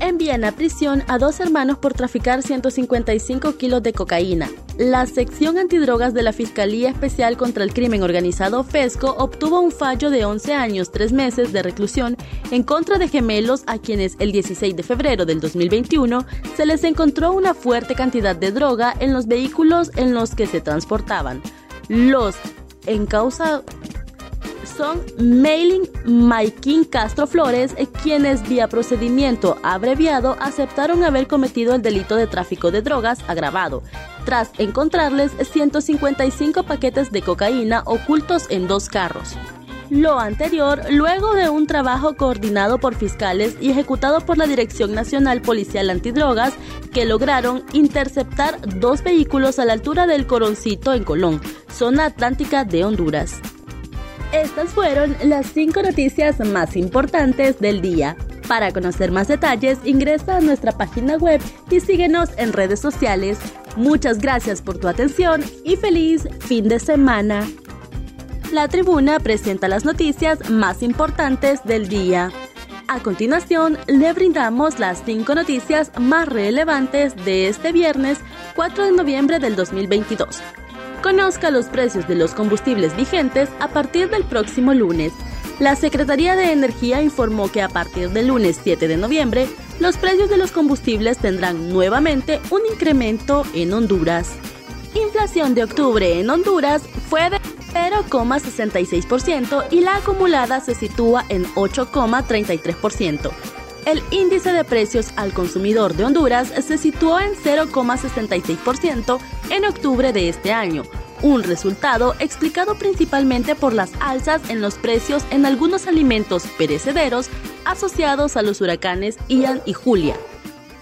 envían a prisión a dos hermanos por traficar 155 kilos de cocaína. La sección antidrogas de la Fiscalía Especial contra el Crimen Organizado FESCO obtuvo un fallo de 11 años, 3 meses de reclusión en contra de gemelos a quienes el 16 de febrero del 2021 se les encontró una fuerte cantidad de droga en los vehículos en los que se transportaban. Los encausados son Mailing Maikin Castro Flores, eh, quienes vía procedimiento abreviado aceptaron haber cometido el delito de tráfico de drogas agravado, tras encontrarles 155 paquetes de cocaína ocultos en dos carros. Lo anterior, luego de un trabajo coordinado por fiscales y ejecutado por la Dirección Nacional Policial Antidrogas, que lograron interceptar dos vehículos a la altura del Coroncito en Colón, zona atlántica de Honduras. Estas fueron las cinco noticias más importantes del día. Para conocer más detalles, ingresa a nuestra página web y síguenos en redes sociales. Muchas gracias por tu atención y feliz fin de semana. La tribuna presenta las noticias más importantes del día. A continuación, le brindamos las cinco noticias más relevantes de este viernes 4 de noviembre del 2022. Conozca los precios de los combustibles vigentes a partir del próximo lunes. La Secretaría de Energía informó que a partir del lunes 7 de noviembre, los precios de los combustibles tendrán nuevamente un incremento en Honduras. Inflación de octubre en Honduras fue de 0,66% y la acumulada se sitúa en 8,33%. El índice de precios al consumidor de Honduras se situó en 0,66% en octubre de este año, un resultado explicado principalmente por las alzas en los precios en algunos alimentos perecederos asociados a los huracanes Ian y Julia.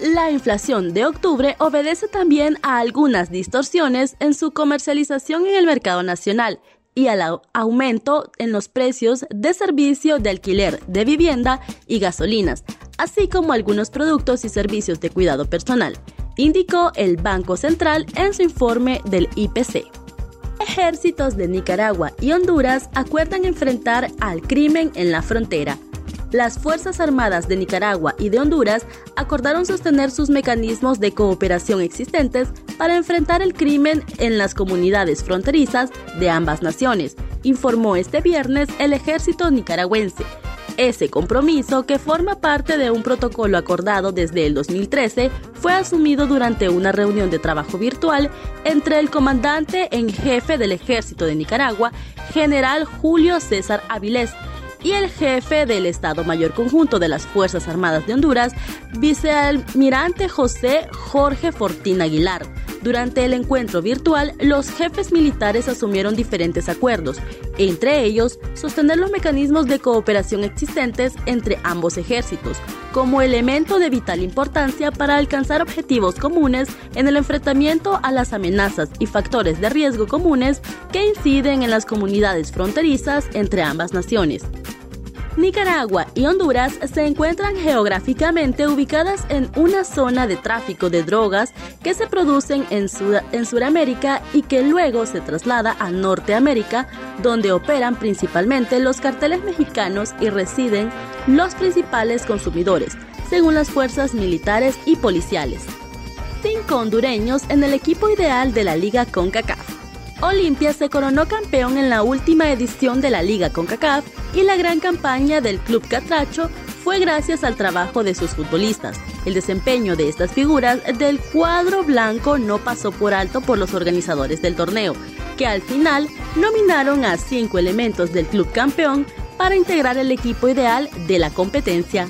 La inflación de octubre obedece también a algunas distorsiones en su comercialización en el mercado nacional y al aumento en los precios de servicio de alquiler de vivienda y gasolinas, así como algunos productos y servicios de cuidado personal, indicó el Banco Central en su informe del IPC. Ejércitos de Nicaragua y Honduras acuerdan enfrentar al crimen en la frontera. Las Fuerzas Armadas de Nicaragua y de Honduras acordaron sostener sus mecanismos de cooperación existentes para enfrentar el crimen en las comunidades fronterizas de ambas naciones, informó este viernes el ejército nicaragüense, ese compromiso, que forma parte de un protocolo acordado desde el 2013, fue asumido durante una reunión de trabajo virtual entre el comandante en jefe del ejército de Nicaragua, general Julio César Avilés, y el jefe del Estado Mayor Conjunto de las Fuerzas Armadas de Honduras, vicealmirante José Jorge Fortín Aguilar. Durante el encuentro virtual, los jefes militares asumieron diferentes acuerdos, entre ellos sostener los mecanismos de cooperación existentes entre ambos ejércitos, como elemento de vital importancia para alcanzar objetivos comunes en el enfrentamiento a las amenazas y factores de riesgo comunes que inciden en las comunidades fronterizas entre ambas naciones. Nicaragua y Honduras se encuentran geográficamente ubicadas en una zona de tráfico de drogas que se producen en, Sudamérica y que luego se traslada a Norteamérica, donde operan principalmente los carteles mexicanos y residen los principales consumidores, según las fuerzas militares y policiales. Cinco hondureños en el equipo ideal de la Liga CONCACAF. Olimpia se coronó campeón en la última edición de la Liga CONCACAF y la gran campaña del Club Catracho fue gracias al trabajo de sus futbolistas. El desempeño de estas figuras del cuadro blanco no pasó por alto por los organizadores del torneo, que al final nominaron a cinco elementos del club campeón para integrar el equipo ideal de la competencia.